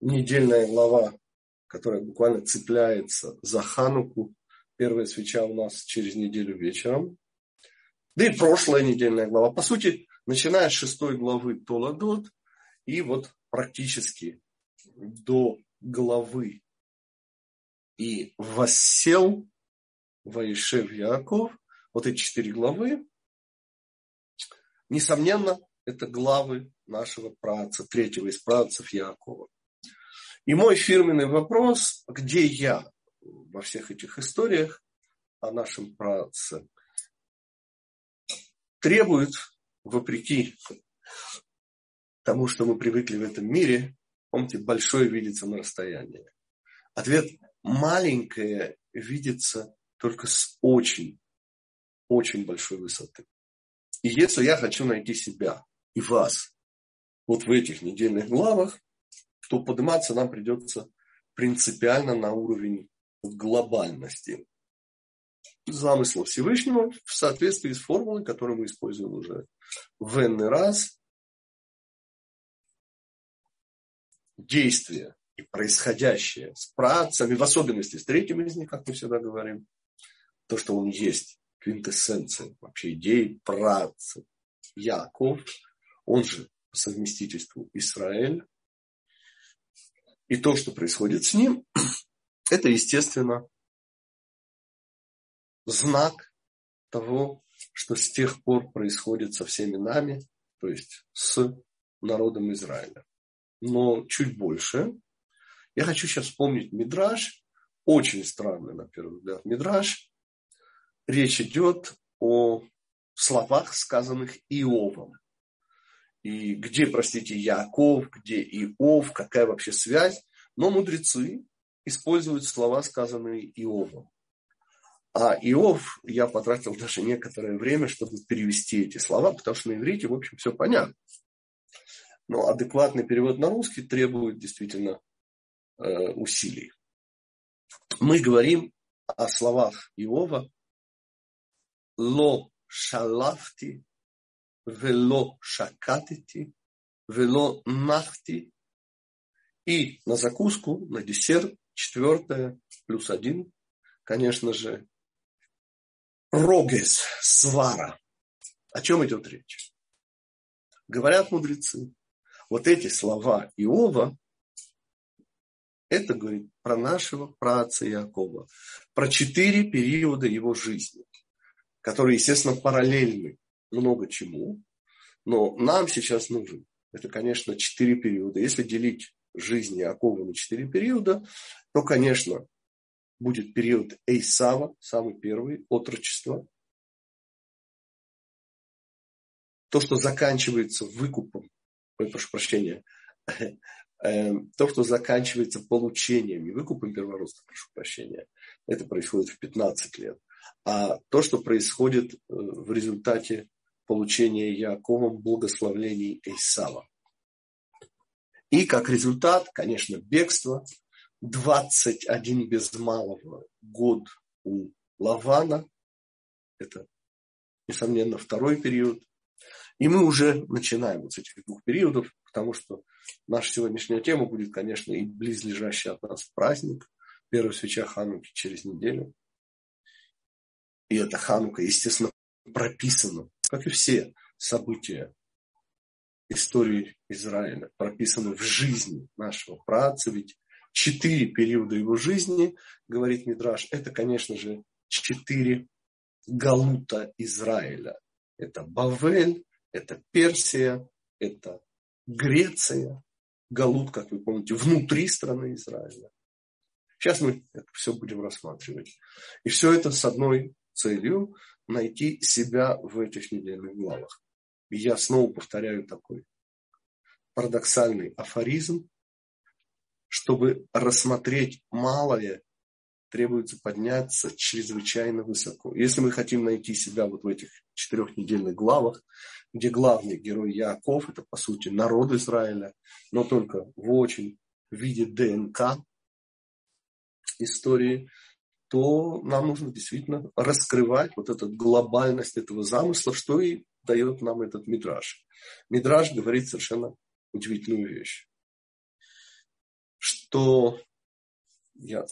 недельная глава, которая буквально цепляется за Хануку. Первая свеча у нас через неделю вечером. Да и прошлая недельная глава. По сути, начиная с шестой главы Толадот и вот практически до главы и воссел Ваишев Яков, вот эти четыре главы, несомненно, это главы нашего праца, третьего из працев Якова. И мой фирменный вопрос, где я во всех этих историях о нашем праце, требует, вопреки тому, что мы привыкли в этом мире, помните, большое видится на расстоянии. Ответ маленькое видится только с очень, очень большой высоты. И если я хочу найти себя и вас вот в этих недельных главах, то подниматься нам придется принципиально на уровень глобальности замысла Всевышнего в соответствии с формулой, которую мы используем уже в n раз. Действие и происходящее с працами, в особенности с третьим из них, как мы всегда говорим, то, что он есть, квинтэссенция вообще идеи працы. Яков, он же по совместительству Израиль. И то, что происходит с ним, это, естественно, знак того, что с тех пор происходит со всеми нами, то есть с народом Израиля. Но чуть больше. Я хочу сейчас вспомнить Мидраж, очень странный, на первый взгляд, Мидраж. Речь идет о словах, сказанных Иовом. И где, простите, Яков, где Иов, какая вообще связь. Но мудрецы используют слова, сказанные Иовом. А Иов, я потратил даже некоторое время, чтобы перевести эти слова, потому что на иврите, в общем, все понятно. Но адекватный перевод на русский требует действительно э, усилий. Мы говорим о словах Иова «Ло шалафти, вело шакатити, вело нахти». И на закуску, на десерт, четвертое, плюс один, конечно же, Рогес, свара. О чем идет речь? Говорят мудрецы, вот эти слова Иова, это говорит про нашего праца Якова, про четыре периода его жизни, которые, естественно, параллельны много чему, но нам сейчас нужен. Это, конечно, четыре периода. Если делить жизнь Якова на четыре периода, то, конечно, будет период Эйсава, самый первый, отрочество. То, что заканчивается выкупом, ой, прошу прощения, эм, то, что заканчивается получением, не выкупом первородства, прошу прощения, это происходит в 15 лет, а то, что происходит э, в результате получения Яковом благословлений Эйсава. И как результат, конечно, бегство, 21 без малого год у Лавана. Это, несомненно, второй период. И мы уже начинаем вот с этих двух периодов, потому что наша сегодняшняя тема будет, конечно, и близлежащий от нас праздник. Первая свеча Хануки через неделю. И эта Ханука, естественно, прописана, как и все события истории Израиля, прописаны в жизни нашего праца, ведь четыре периода его жизни, говорит Мидраш, это, конечно же, четыре галута Израиля. Это Бавель, это Персия, это Греция, Галут, как вы помните, внутри страны Израиля. Сейчас мы это все будем рассматривать. И все это с одной целью найти себя в этих недельных главах. И я снова повторяю такой парадоксальный афоризм, чтобы рассмотреть малое, требуется подняться чрезвычайно высоко. Если мы хотим найти себя вот в этих четырехнедельных главах, где главный герой Яков, это по сути народ Израиля, но только в очень виде ДНК истории, то нам нужно действительно раскрывать вот эту глобальность этого замысла, что и дает нам этот мидраж. Мидраж говорит совершенно удивительную вещь. что я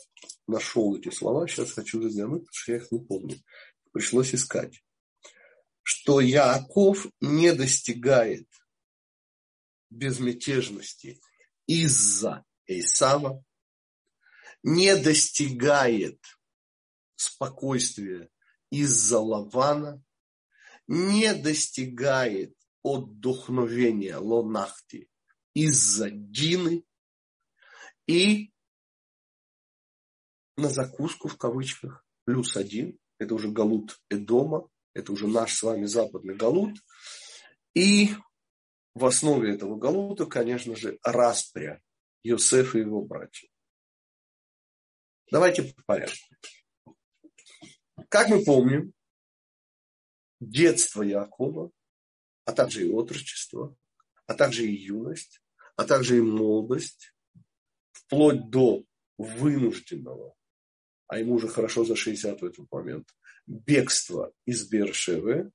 нашел эти слова, сейчас хочу заглянуть, потому что я их не помню. Пришлось искать. Что Яаков не достигает безмятежности из-за Исава, не достигает спокойствия из-за Лавана, не достигает отдохновения Лонахти из-за Дины и на закуску в кавычках плюс один, это уже Галут Эдома, это уже наш с вами западный Галут. И в основе этого Галута, конечно же, распря Йосефа и его братьев. Давайте по порядку. Как мы помним, детство Якова, а также и отрочество, а также и юность, а также и молодость, вплоть до вынужденного, а ему уже хорошо за 60 в этот момент, бегства из Бершевы,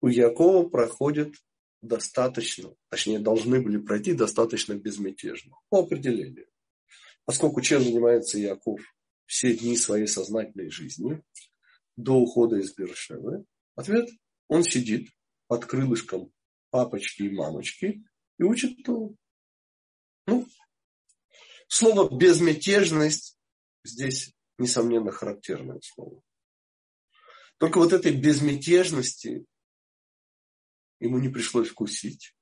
у Якова проходит достаточно, точнее, должны были пройти достаточно безмятежно, по определению. Поскольку чем занимается Яков все дни своей сознательной жизни, до ухода из Бершевы, ответ – он сидит под крылышком папочки и мамочки и учит то. Ну, слово «безмятежность» здесь, несомненно, характерное слово. Только вот этой безмятежности ему не пришлось вкусить.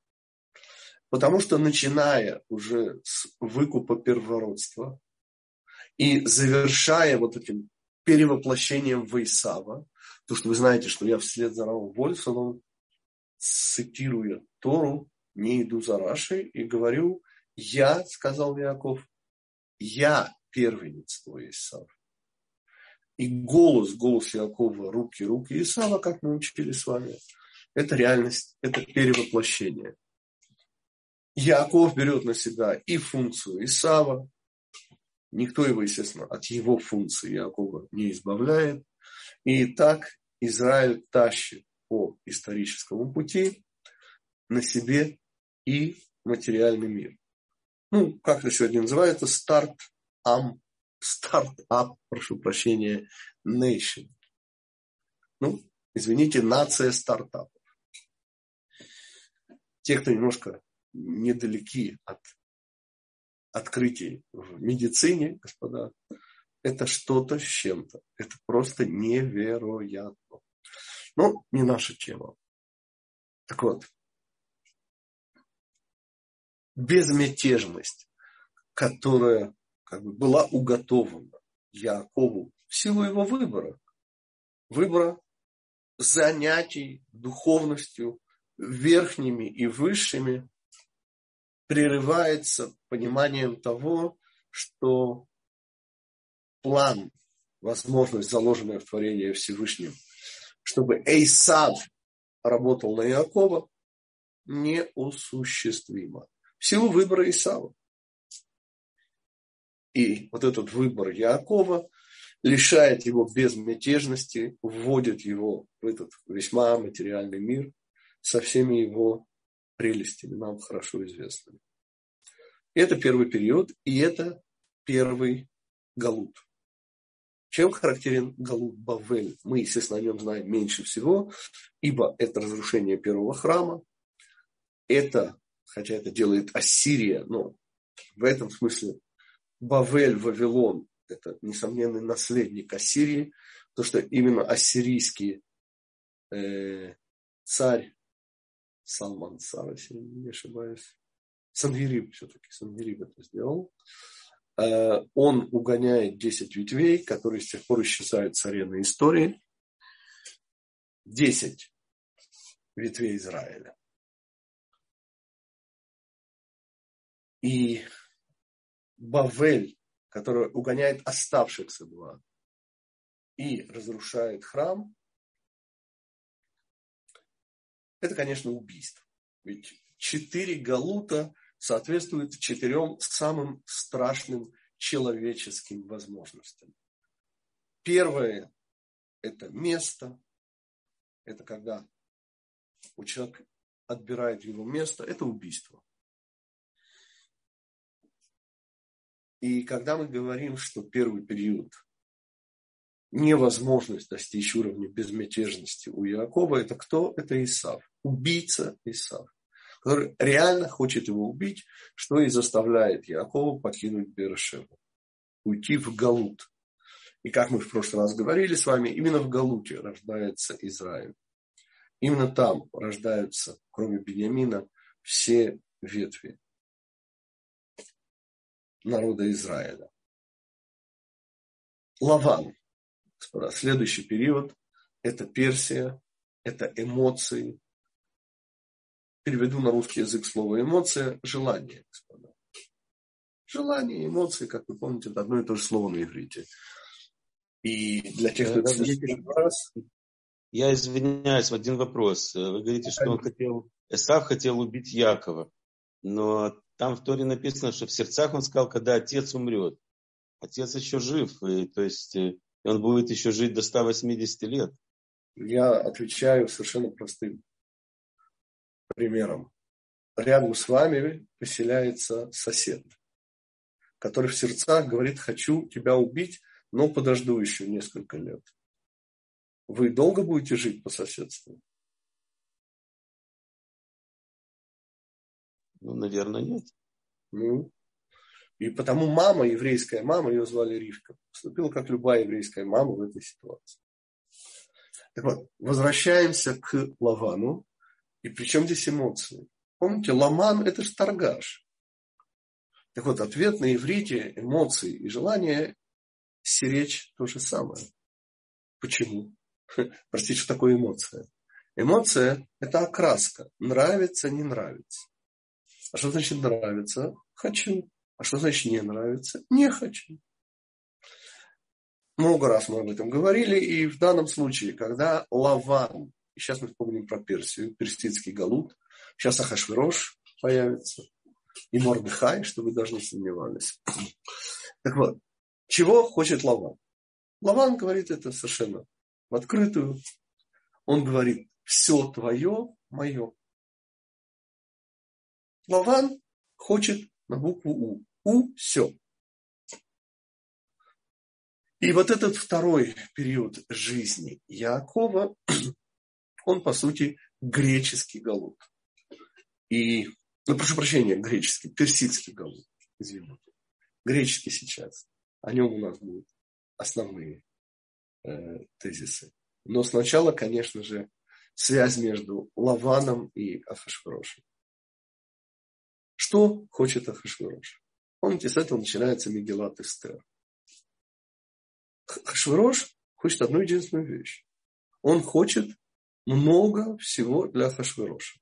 Потому что начиная уже с выкупа первородства и завершая вот этим перевоплощением в Исава, то, что вы знаете, что я вслед за Равом Вольфсоном, цитируя Тору, не иду за Рашей и говорю, я, сказал Яков, я первенец твой Исав. И голос, голос Якова, руки, руки Исава, как мы учили с вами, это реальность, это перевоплощение. Яков берет на себя и функцию Исава. Никто его, естественно, от его функции Якова не избавляет. И так Израиль тащит по историческому пути на себе и материальный мир. Ну, как это сегодня называется, старт ам, старт-ап, прошу прощения, nation. Ну, извините, нация стартапов те, кто немножко недалеки от открытий в медицине, господа, это что-то с чем-то. Это просто невероятно. Но не наша тема. Так вот, безмятежность, которая как бы была уготована Якову в силу его выбора. Выбора занятий духовностью, верхними и высшими прерывается пониманием того, что план, возможность, заложенная в творении Всевышним, чтобы Эйсав работал на Иакова, неосуществимо. В силу выбора Исава. И вот этот выбор Якова лишает его безмятежности, вводит его в этот весьма материальный мир, со всеми его прелестями, нам хорошо известными. Это первый период, и это первый Галут. Чем характерен Галут Бавель? Мы, естественно, о нем знаем меньше всего, ибо это разрушение первого храма. Это, хотя это делает Ассирия, но в этом смысле Бавель, Вавилон, это несомненный наследник Ассирии, то что именно ассирийский э, царь Салман Сара, если не ошибаюсь. Сангириб все-таки, Сангириб это сделал. Э, он угоняет 10 ветвей, которые с тех пор исчезают с арены истории. 10 ветвей Израиля. И Бавель, который угоняет оставшихся два и разрушает храм, это, конечно, убийство. Ведь четыре галута соответствуют четырем самым страшным человеческим возможностям. Первое – это место, это когда у человека отбирает его место, это убийство. И когда мы говорим, что первый период невозможность достичь уровня безмятежности у Якова, это кто? Это Исав, убийца Исав, который реально хочет его убить, что и заставляет Якова покинуть Бершеву, уйти в Галут. И как мы в прошлый раз говорили с вами, именно в Галуте рождается Израиль. Именно там рождаются, кроме Бениамина, все ветви народа Израиля. Лаван, господа, следующий период – это Персия, это эмоции. Переведу на русский язык слово эмоция – желание, господа. Желание, эмоции, как вы помните, это одно и то же слово на иврите. И для тех, кто это слышит раз, я извиняюсь, один вопрос. Вы говорите, что он хотел, Эсав хотел убить Якова, но там в Торе написано, что в сердцах он сказал, когда отец умрет. Отец еще жив, и, то есть э, он будет еще жить до 180 лет. Я отвечаю совершенно простым примером. Рядом с вами поселяется сосед, который в сердцах говорит, хочу тебя убить, но подожду еще несколько лет. Вы долго будете жить по соседству? Ну, наверное, нет. Ну, и потому мама, еврейская мама, ее звали Ривка, поступила как любая еврейская мама в этой ситуации. Так вот, возвращаемся к Лавану. И при чем здесь эмоции? Помните, Ламан – это же торгаш. Так вот, ответ на иврите, эмоции и желания сиречь то же самое. Почему? Простите, что такое эмоция? Эмоция – это окраска. Нравится, не нравится. А что значит нравится? Хочу. А что значит не нравится? Не хочу. Много раз мы об этом говорили, и в данном случае, когда Лаван, и сейчас мы вспомним про Персию, персидский галут, сейчас Ахашвирош появится, и Мордыхай, что вы даже не сомневались. Так вот, чего хочет Лаван? Лаван говорит это совершенно в открытую. Он говорит, все твое, мое. Лаван хочет на букву У. У – все. И вот этот второй период жизни Якова, он, по сути, греческий галут. И, ну, прошу прощения, греческий, персидский галут, извините. Греческий сейчас. О нем у нас будут основные э, тезисы. Но сначала, конечно же, связь между Лаваном и Ахашвирошем. Что хочет Ахашвирош? Помните, с этого начинается Мегелат Эстер. Ахашвирош хочет одну единственную вещь. Он хочет много всего для Ахашвироша.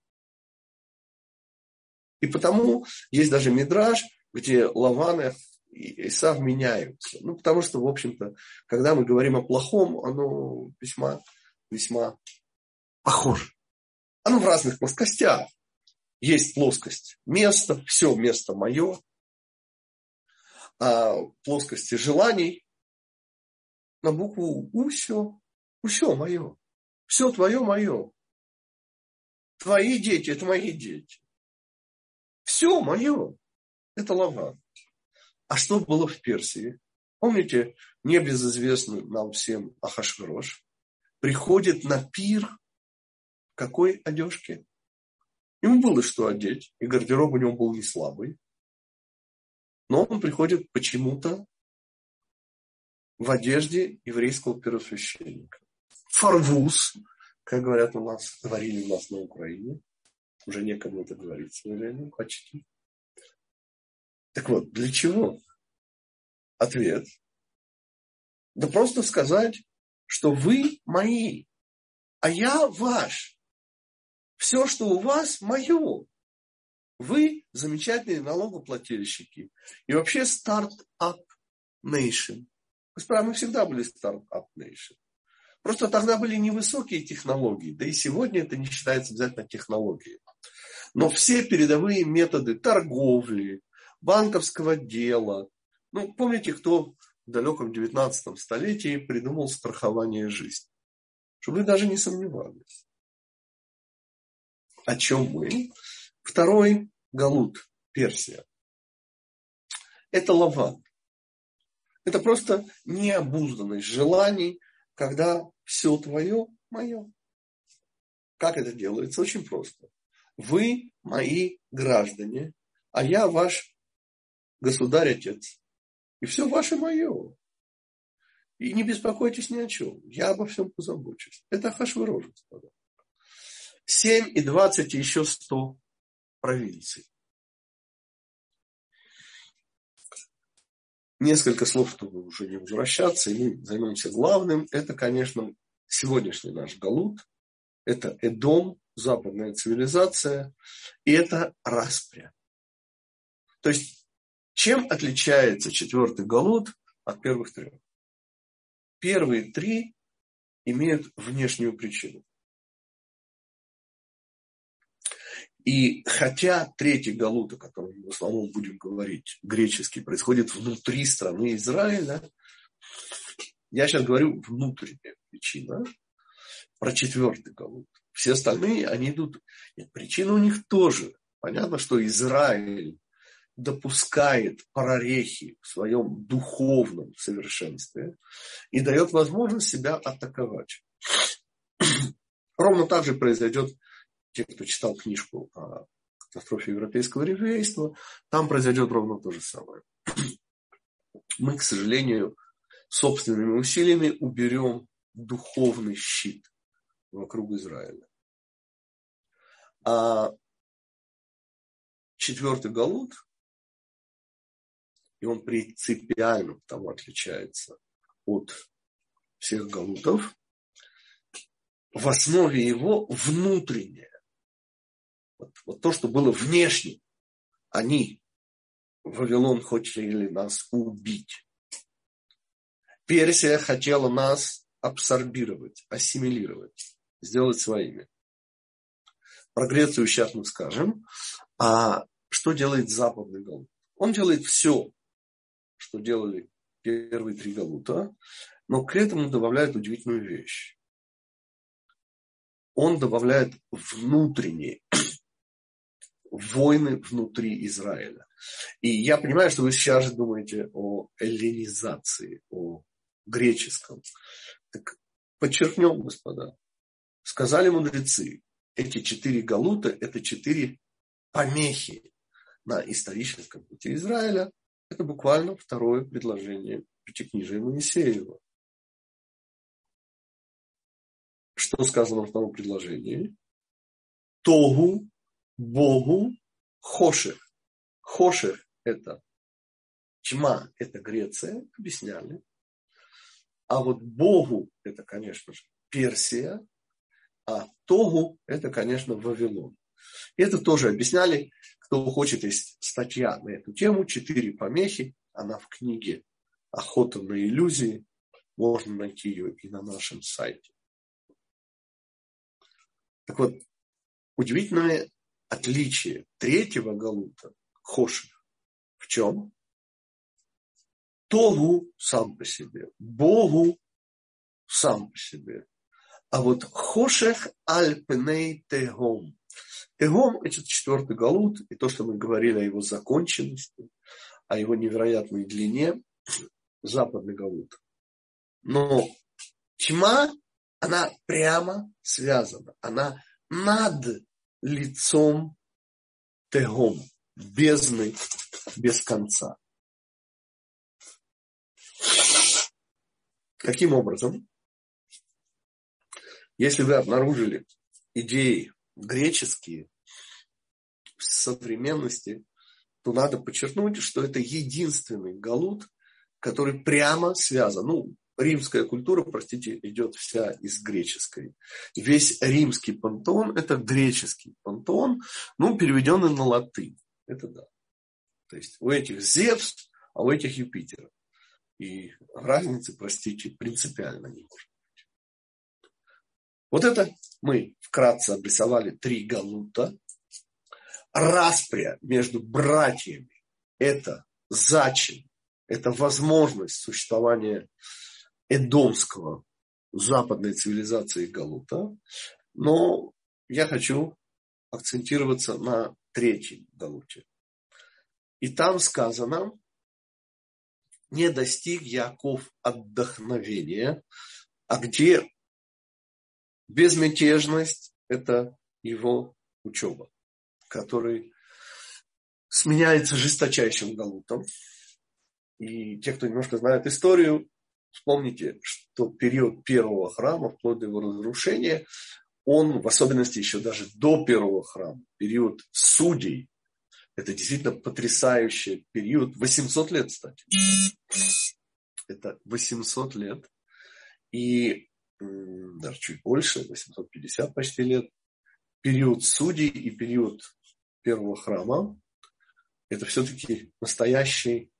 И потому есть даже мидраж, где Лаван и Исав меняются. Ну, потому что, в общем-то, когда мы говорим о плохом, оно весьма, весьма похоже. Оно в разных плоскостях. Есть плоскость места, все место мое. А плоскости желаний на букву У все. Все мое. Все твое мое. Твои дети – это мои дети. Все мое. Это лаван. А что было в Персии? Помните, небезызвестный нам всем Ахашвирош приходит на пир какой одежки? Ему было что одеть, и гардероб у него был не слабый. Но он приходит почему-то в одежде еврейского первосвященника. Фарвуз, как говорят у нас, говорили у нас на Украине. Уже некому это говорить, к сожалению, почти. Так вот, для чего? Ответ. Да просто сказать, что вы мои, а я ваш. Все, что у вас, мое. Вы замечательные налогоплательщики. И вообще стартап nation. Господа, мы всегда были стартап nation. Просто тогда были невысокие технологии, да и сегодня это не считается обязательно технологией. Но все передовые методы торговли, банковского дела. Ну, помните, кто в далеком 19 столетии придумал страхование жизни? Чтобы вы даже не сомневались. О чем мы? Второй Галут, Персия. Это Лаван. Это просто необузданность желаний, когда все твое мое. Как это делается? Очень просто. Вы мои граждане, а я ваш государь-отец. И все ваше мое. И не беспокойтесь ни о чем. Я обо всем позабочусь. Это Хашвирош, господа. 7 и 20 и еще 100 провинций. Несколько слов, чтобы уже не возвращаться, и мы займемся главным. Это, конечно, сегодняшний наш Галут. Это Эдом, западная цивилизация. И это распря. То есть, чем отличается четвертый Галут от первых трех? Первые три имеют внешнюю причину. И хотя третий галут, о котором мы в основном будем говорить, греческий, происходит внутри страны Израиля, я сейчас говорю внутренняя причина, про четвертый галут. Все остальные, они идут... Нет, причина у них тоже. Понятно, что Израиль допускает прорехи в своем духовном совершенстве и дает возможность себя атаковать. Ровно так же произойдет те, кто читал книжку о катастрофе европейского еврейства, там произойдет ровно то же самое. Мы, к сожалению, собственными усилиями уберем духовный щит вокруг Израиля. А четвертый Галут, и он принципиально потому отличается от всех Галутов, в основе его внутреннее вот, вот то, что было внешне, они, Вавилон, хотели нас убить. Персия хотела нас абсорбировать, ассимилировать, сделать своими. Про Грецию сейчас мы скажем. А что делает западный Галут? Он делает все, что делали первые три Галута, но к этому добавляет удивительную вещь. Он добавляет внутренние войны внутри Израиля. И я понимаю, что вы сейчас же думаете о эллинизации, о греческом. Так подчеркнем, господа. Сказали мудрецы, эти четыре галута – это четыре помехи на историческом пути Израиля. Это буквально второе предложение Пятикнижия Моисеева. Что сказано в втором предложении? Тогу Богу Хоших. Хоших – это тьма, это Греция, объясняли. А вот Богу – это, конечно же, Персия, а Тогу – это, конечно, Вавилон. Это тоже объясняли. Кто хочет, есть статья на эту тему, четыре помехи, она в книге «Охота на иллюзии», можно найти ее и на нашем сайте. Так вот, удивительное отличие третьего галута, хоших, в чем? Тогу сам по себе, Богу сам по себе. А вот хошех альпней тегом. Тегом – это четвертый галут, и то, что мы говорили о его законченности, о его невероятной длине, западный галут. Но тьма, она прямо связана, она над лицом тегом, бездны без конца. Каким образом? Если вы обнаружили идеи греческие в современности, то надо подчеркнуть, что это единственный галут, который прямо связан. Ну, римская культура, простите, идет вся из греческой. Весь римский пантеон – это греческий пантеон, ну, переведенный на латынь. Это да. То есть у этих Зевс, а у этих Юпитер. И разницы, простите, принципиально не может быть. Вот это мы вкратце обрисовали три галута. Распря между братьями – это зачин, это возможность существования эдомского западной цивилизации Галута, но я хочу акцентироваться на третьем Галуте. И там сказано, не достиг Яков отдохновения, а где безмятежность – это его учеба, который сменяется жесточайшим галутом. И те, кто немножко знает историю, вспомните, что период первого храма, вплоть до его разрушения, он, в особенности еще даже до первого храма, период судей, это действительно потрясающий период, 800 лет, кстати. Это 800 лет. И даже чуть больше, 850 почти лет. Период судей и период первого храма – это все-таки настоящий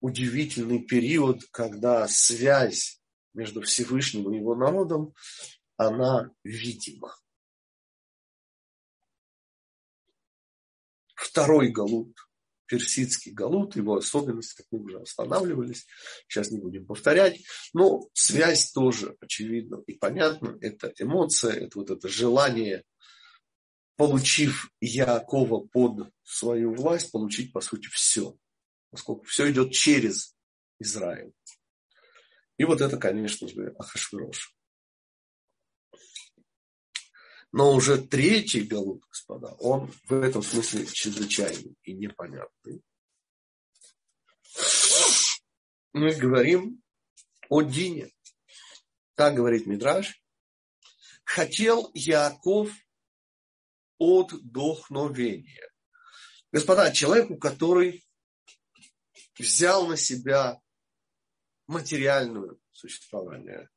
удивительный период, когда связь между Всевышним и его народом, она видима. Второй галут, персидский галут, его особенности, как мы уже останавливались, сейчас не будем повторять, но связь тоже очевидна и понятна, это эмоция, это вот это желание, получив Якова под свою власть, получить, по сути, все – поскольку все идет через Израиль. И вот это, конечно же, Ахашвирош. Но уже третий Галут, господа, он в этом смысле чрезвычайный и непонятный. Мы говорим о Дине. Так говорит Мидраш. Хотел Яков отдохновения. Господа, человеку, который взял на себя материальное существование,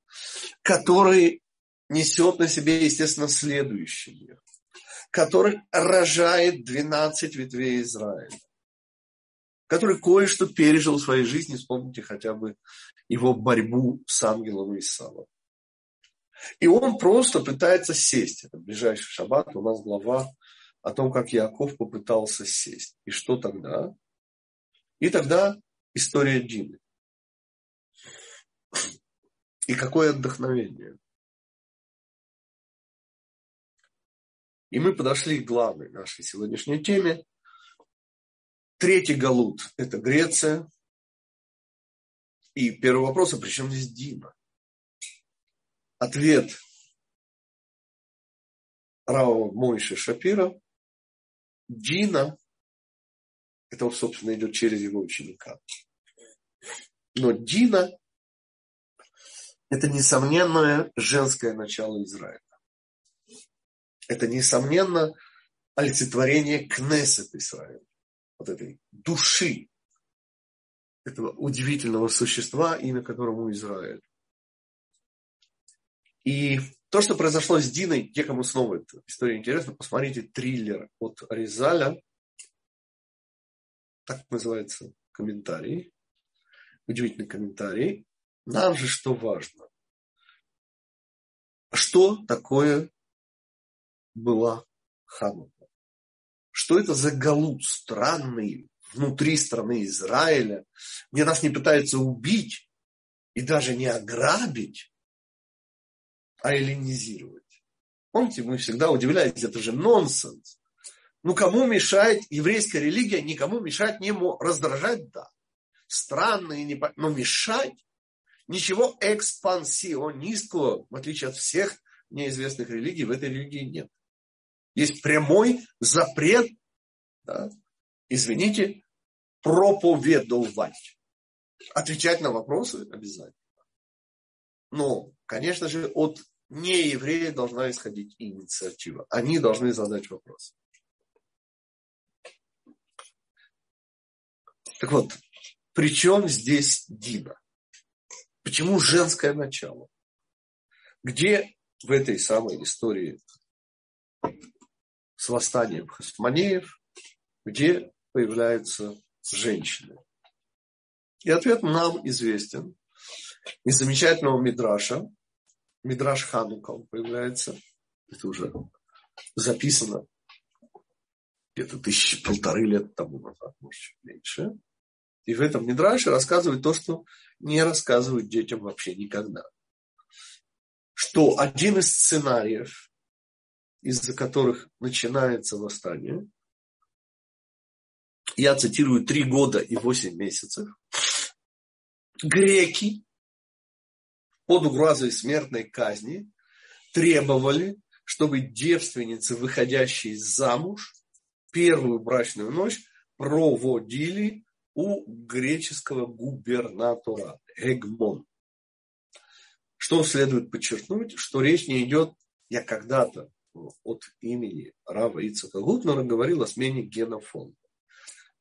который несет на себе, естественно, следующий мир, который рожает 12 ветвей Израиля, который кое-что пережил в своей жизни, вспомните хотя бы его борьбу с ангелом Исава. И он просто пытается сесть. Это ближайший шаббат, у нас глава о том, как Яков попытался сесть. И что тогда? И тогда история Дины. И какое отдохновение. И мы подошли к главной нашей сегодняшней теме. Третий галут – это Греция. И первый вопрос, а при чем здесь Дина? Ответ Рава Мойши Шапира. Дина это, собственно, идет через его ученика. Но Дина – это несомненное женское начало Израиля. Это, несомненно, олицетворение Кнессет Израиля. Вот этой души этого удивительного существа, имя которому Израиль. И то, что произошло с Диной, те, кому снова эта история интересна, посмотрите триллер от Аризаля так называется комментарий, удивительный комментарий. Нам же что важно? Что такое была Ханука? Что это за галут странный внутри страны Израиля, где нас не пытаются убить и даже не ограбить, а эллинизировать? Помните, мы всегда удивлялись, это же нонсенс. Ну, кому мешает еврейская религия? Никому мешать не может. Раздражать, да. Странно и не... Но мешать? Ничего экспансионистского, в отличие от всех неизвестных религий, в этой религии нет. Есть прямой запрет, да, извините, проповедовать. Отвечать на вопросы обязательно. Но, конечно же, от нееврея должна исходить инициатива. Они должны задать вопрос. Так вот, при чем здесь Дина? Почему женское начало? Где в этой самой истории с восстанием Хасманеев, где появляются женщины? И ответ нам известен. Из замечательного Мидраша, Мидраш Ханука он появляется, это уже записано где-то тысячи полторы лет тому назад, может, чуть меньше. И в этом Мидраше рассказывают то, что не рассказывают детям вообще никогда. Что один из сценариев, из-за которых начинается восстание, я цитирую, три года и восемь месяцев, греки под угрозой смертной казни требовали, чтобы девственницы, выходящие замуж, первую брачную ночь проводили у греческого губернатора Эгмон. Что следует подчеркнуть, что речь не идет, я когда-то от имени Рава Ицака Гутнера говорил о смене генофонда.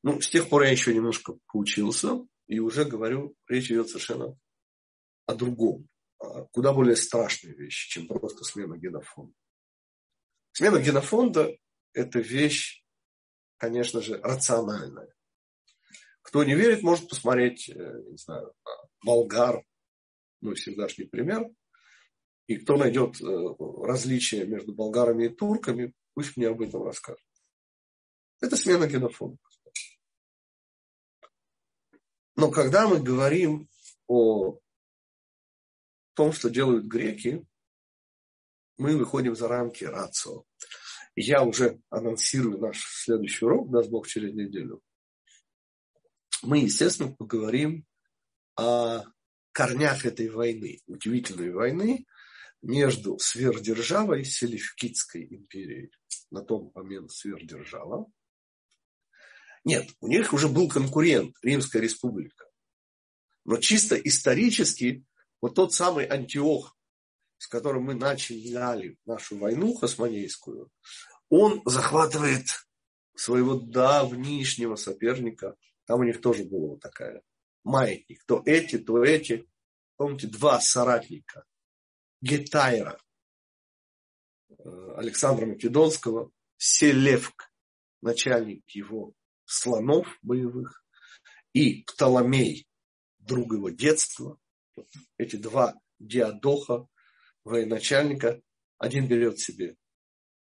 Ну, с тех пор я еще немножко поучился и уже говорю, речь идет совершенно о другом, куда более страшной вещи, чем просто смена генофонда. Смена генофонда – это вещь, конечно же, рациональная. Кто не верит, может посмотреть, э, не знаю, болгар, ну, всегдашний пример. И кто найдет э, различия между болгарами и турками, пусть мне об этом расскажет. Это смена генофонда. Но когда мы говорим о том, что делают греки, мы выходим за рамки рацио. Я уже анонсирую наш следующий урок, даст Бог через неделю. Мы, естественно, поговорим о корнях этой войны, удивительной войны между сверхдержавой и Селевкидской империей. На том момент сверхдержава, нет, у них уже был конкурент, Римская республика. Но чисто исторически, вот тот самый Антиох, с которым мы начали нашу войну хасмонейскую, он захватывает своего давнишнего соперника. Там у них тоже была вот такая маятник. То эти, то эти. Помните, два соратника. Гетайра, э, Александра Македонского, Селевк, начальник его слонов боевых, и Птоломей, друг его детства. Эти два диадоха, военачальника, один берет себе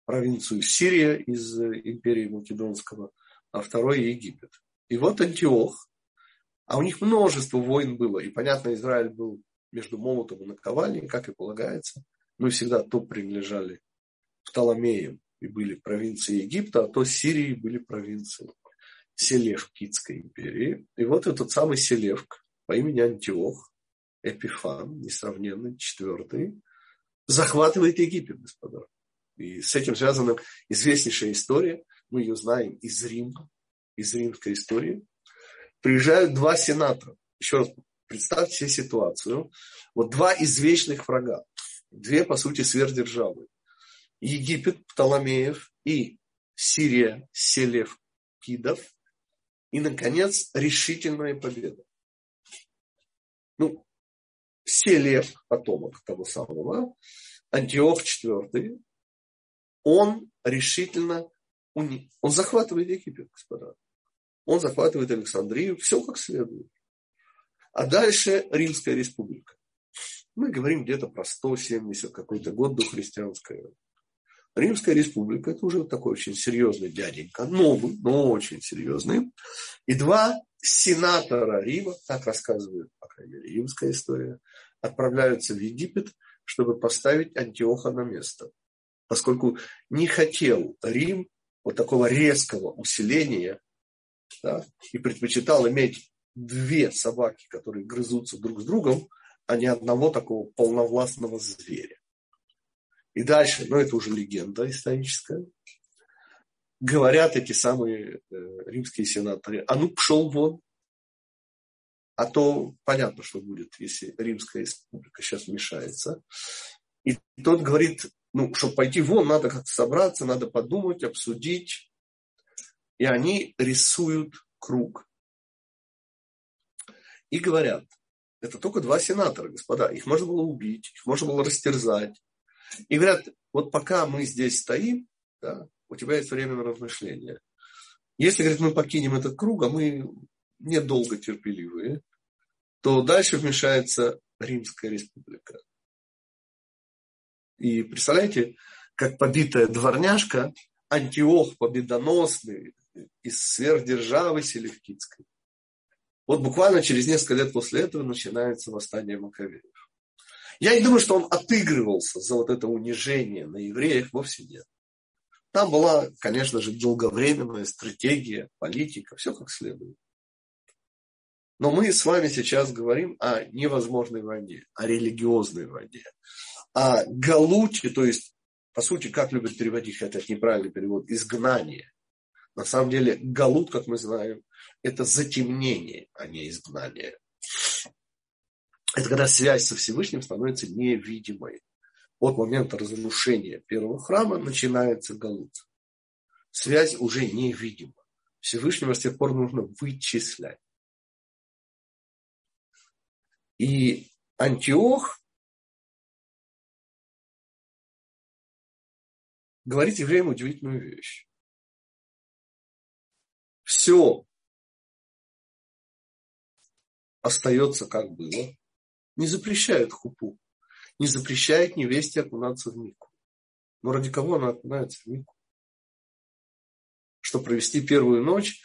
провинцию Сирия из империи Македонского, а второй Египет. И вот Антиох, а у них множество войн было, и понятно, Израиль был между молотом и наковальней, как и полагается. Мы всегда то принадлежали Птоломеям и были провинции Египта, а то Сирии были провинции Селевкидской империи. И вот этот самый Селевк по имени Антиох, Эпифан, несравненный, четвертый, захватывает Египет, господа. И с этим связана известнейшая история. Мы ее знаем из Рима, из римской истории. Приезжают два сенатора. Еще раз представьте себе ситуацию. Вот два извечных врага. Две, по сути, сверхдержавы. Египет, Птоломеев и Сирия, Селевкидов. И, наконец, решительная победа. Ну, Селев, потомок того самого, Антиох IV, он решительно, он захватывает Египет, господа. Он захватывает Александрию, все как следует. А дальше Римская республика. Мы говорим где-то про 170 какой-то год до христианской Римская республика – это уже такой очень серьезный дяденька, новый, но очень серьезный. И два сенатора Рима, так рассказывает, по крайней мере, римская история, отправляются в Египет, чтобы поставить Антиоха на место. Поскольку не хотел Рим вот такого резкого усиления да, и предпочитал иметь две собаки, которые грызутся друг с другом, а не одного такого полновластного зверя. И дальше, но это уже легенда историческая, говорят эти самые э, римские сенаторы, а ну пшел вон. А то понятно, что будет, если Римская республика сейчас вмешается. И тот говорит, ну, чтобы пойти вон, надо как-то собраться, надо подумать, обсудить. И они рисуют круг. И говорят, это только два сенатора, господа, их можно было убить, их можно было растерзать, и говорят, вот пока мы здесь стоим, да, у тебя есть время на размышления. Если, говорит, мы покинем этот круг, а мы недолго терпеливые, то дальше вмешается Римская республика. И представляете, как побитая дворняжка, Антиох победоносный из сверхдержавы Селевкидской. Вот буквально через несколько лет после этого начинается восстание Маковеев. Я не думаю, что он отыгрывался за вот это унижение на евреях, вовсе нет. Там была, конечно же, долговременная стратегия, политика, все как следует. Но мы с вами сейчас говорим о невозможной войне, о религиозной войне, о галуте, то есть, по сути, как любят переводить, хотя это неправильный перевод, изгнание. На самом деле, галут, как мы знаем, это затемнение, а не изгнание. Это когда связь со Всевышним становится невидимой. От момента разрушения первого храма начинается галут. Связь уже невидима. Всевышнего с тех пор нужно вычислять. И Антиох говорит евреям удивительную вещь. Все остается как было, не запрещает хупу, не запрещает невесте окунаться в Мику. Но ради кого она окунается в Мику? Чтобы провести первую ночь.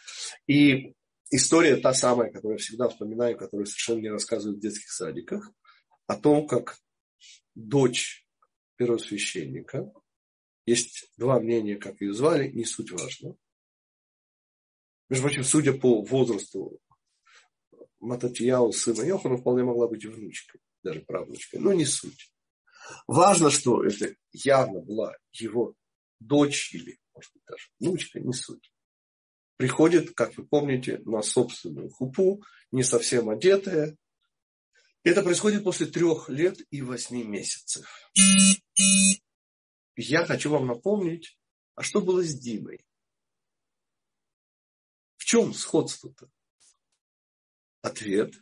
И история та самая, которую я всегда вспоминаю, которую совершенно не рассказывают в детских садиках, о том, как дочь первосвященника, есть два мнения, как ее звали, не суть важно. Между прочим, судя по возрасту Мататьяу, сына Йохана, вполне могла быть внучкой, даже правнучкой, но не суть. Важно, что это явно была его дочь или, может быть, даже внучка, не суть. Приходит, как вы помните, на собственную хупу, не совсем одетая. Это происходит после трех лет и восьми месяцев. Я хочу вам напомнить, а что было с Димой? Чем сходство-то? Ответ.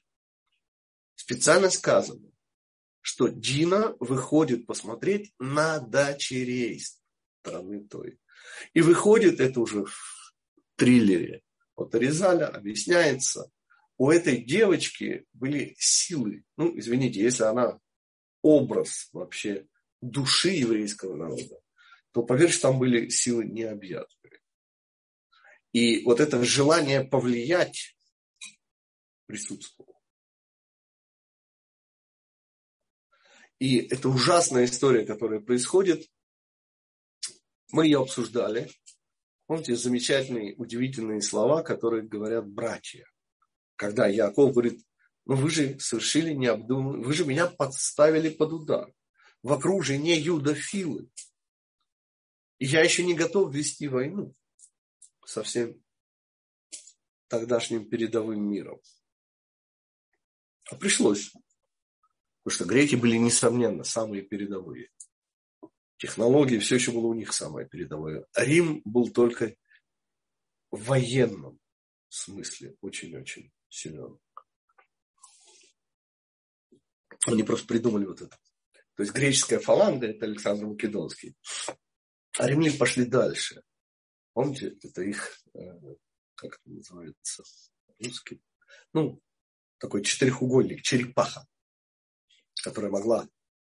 Специально сказано, что Дина выходит посмотреть на дочерей страны той. И выходит это уже в триллере от Аризаля, объясняется, у этой девочки были силы. Ну, извините, если она образ вообще души еврейского народа, то поверь, там были силы необъятные. И вот это желание повлиять присутствовал. И это ужасная история, которая происходит. Мы ее обсуждали. Помните замечательные, удивительные слова, которые говорят братья. Когда Яков говорит, ну вы же совершили необдуманно, вы же меня подставили под удар. Вокруг же не юдофилы. И я еще не готов вести войну со всем тогдашним передовым миром. А пришлось. Потому что греки были, несомненно, самые передовые. Технологии все еще было у них самое передовое. Рим был только в военном смысле очень-очень силен. Они просто придумали вот это. То есть греческая фаланга – это Александр Македонский. А римляне пошли дальше. Помните, это их, э, как это называется, русский? Ну, такой четырехугольник, черепаха, которая могла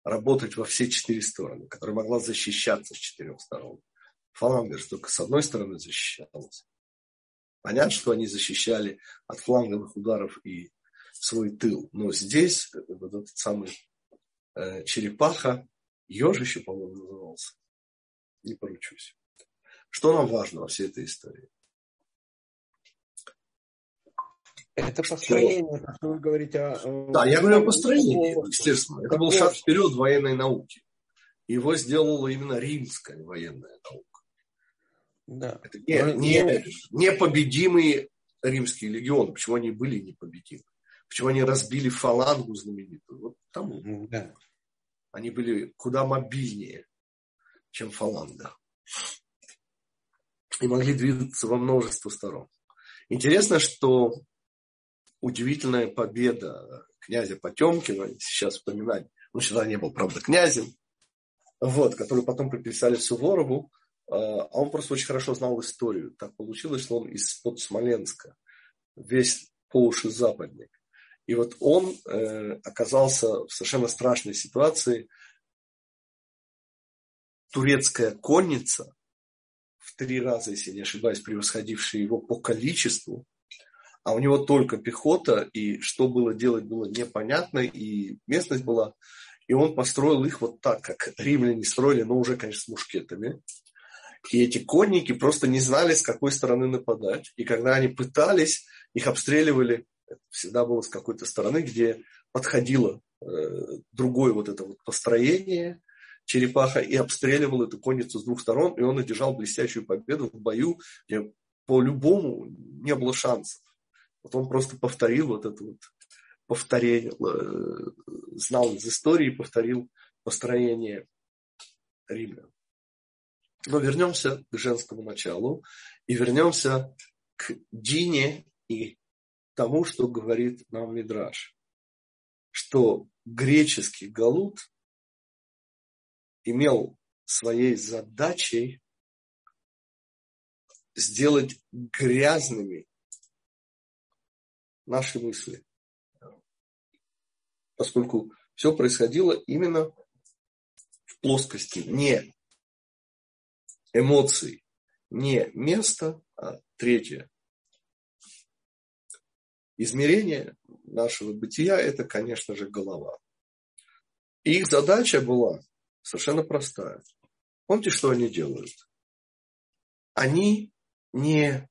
работать во все четыре стороны, которая могла защищаться с четырех сторон. Фаланга же только с одной стороны защищалась. Понятно, что они защищали от фланговых ударов и свой тыл. Но здесь вот этот самый э, черепаха, ежище, по-моему, назывался, не поручусь. Что нам важно во всей этой истории? Это построение, что вы говорите о... Да, я говорю о построении, естественно. Это был шаг вперед военной науки. Его сделала именно римская военная наука. Да. Это не, не, непобедимые римские легионы. Почему они были непобедимы? Почему они разбили фалангу знаменитую? Вот тому. Да. Они были куда мобильнее, чем фаланга. И могли двигаться во множество сторон. Интересно, что удивительная победа князя Потемкина, сейчас вспоминать, он всегда не был, правда, князем, вот, который потом приписали Суворову, а он просто очень хорошо знал историю. Так получилось, что он из-под Смоленска, весь по уши западник. И вот он э, оказался в совершенно страшной ситуации. Турецкая конница, три раза, если не ошибаюсь, превосходившая его по количеству, а у него только пехота, и что было делать было непонятно, и местность была. И он построил их вот так, как римляне строили, но уже, конечно, с мушкетами. И эти конники просто не знали, с какой стороны нападать. И когда они пытались, их обстреливали Это всегда было с какой-то стороны, где подходило э, другое вот это вот построение черепаха и обстреливал эту конницу с двух сторон, и он одержал блестящую победу в бою, где по-любому не было шансов. Вот он просто повторил вот это вот повторение, э, знал из истории, повторил построение римлян. Но вернемся к женскому началу и вернемся к Дине и тому, что говорит нам Мидраш, что греческий галут имел своей задачей сделать грязными наши мысли. Поскольку все происходило именно в плоскости не эмоций, не место, а третье. Измерение нашего бытия – это, конечно же, голова. И их задача была совершенно простая. Помните, что они делают? Они не